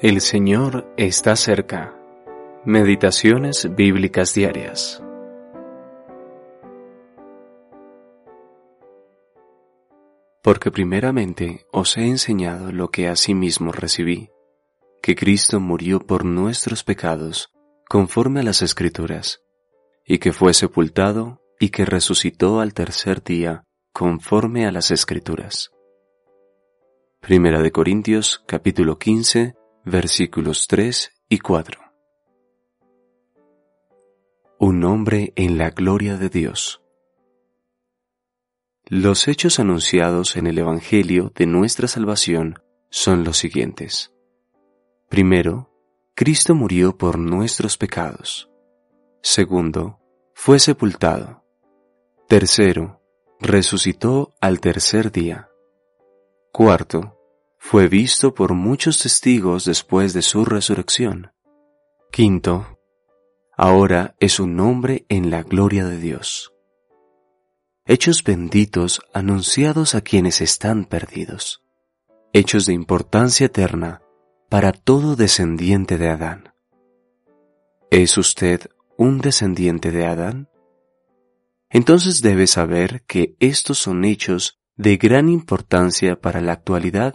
El Señor está cerca. Meditaciones bíblicas diarias. Porque primeramente os he enseñado lo que asimismo recibí, que Cristo murió por nuestros pecados, conforme a las Escrituras, y que fue sepultado y que resucitó al tercer día, conforme a las Escrituras. Primera de Corintios capítulo 15 versículos 3 y 4. Un hombre en la gloria de Dios. Los hechos anunciados en el Evangelio de nuestra salvación son los siguientes. Primero, Cristo murió por nuestros pecados. Segundo, fue sepultado. Tercero, resucitó al tercer día. Cuarto, fue visto por muchos testigos después de su resurrección. Quinto, ahora es un hombre en la gloria de Dios. Hechos benditos anunciados a quienes están perdidos. Hechos de importancia eterna para todo descendiente de Adán. ¿Es usted un descendiente de Adán? Entonces debe saber que estos son hechos de gran importancia para la actualidad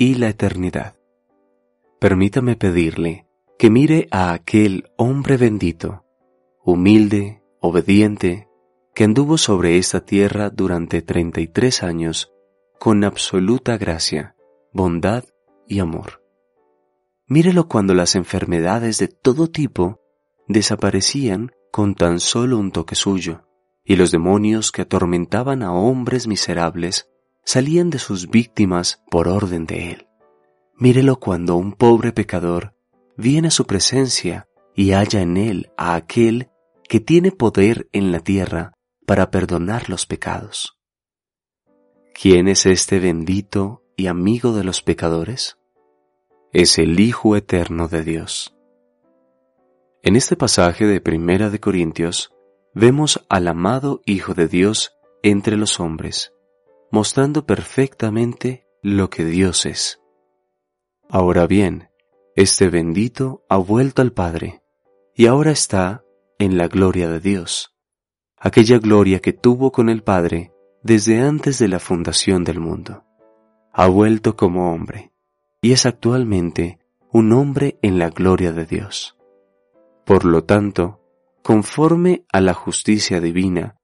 y la eternidad. Permítame pedirle que mire a aquel hombre bendito, humilde, obediente, que anduvo sobre esta tierra durante treinta y tres años con absoluta gracia, bondad y amor. Mírelo cuando las enfermedades de todo tipo desaparecían con tan solo un toque suyo, y los demonios que atormentaban a hombres miserables salían de sus víctimas por orden de Él. Mírelo cuando un pobre pecador viene a su presencia y halla en Él a aquel que tiene poder en la tierra para perdonar los pecados. ¿Quién es este bendito y amigo de los pecadores? Es el Hijo Eterno de Dios. En este pasaje de Primera de Corintios vemos al amado Hijo de Dios entre los hombres, mostrando perfectamente lo que Dios es. Ahora bien, este bendito ha vuelto al Padre y ahora está en la gloria de Dios, aquella gloria que tuvo con el Padre desde antes de la fundación del mundo. Ha vuelto como hombre y es actualmente un hombre en la gloria de Dios. Por lo tanto, conforme a la justicia divina,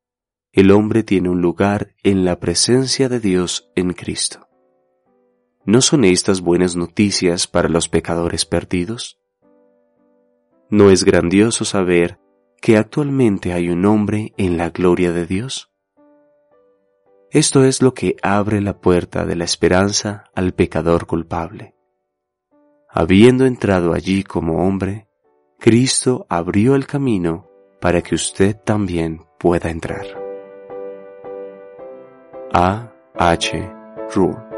el hombre tiene un lugar en la presencia de Dios en Cristo. ¿No son estas buenas noticias para los pecadores perdidos? ¿No es grandioso saber que actualmente hay un hombre en la gloria de Dios? Esto es lo que abre la puerta de la esperanza al pecador culpable. Habiendo entrado allí como hombre, Cristo abrió el camino para que usted también pueda entrar. A. H. Rule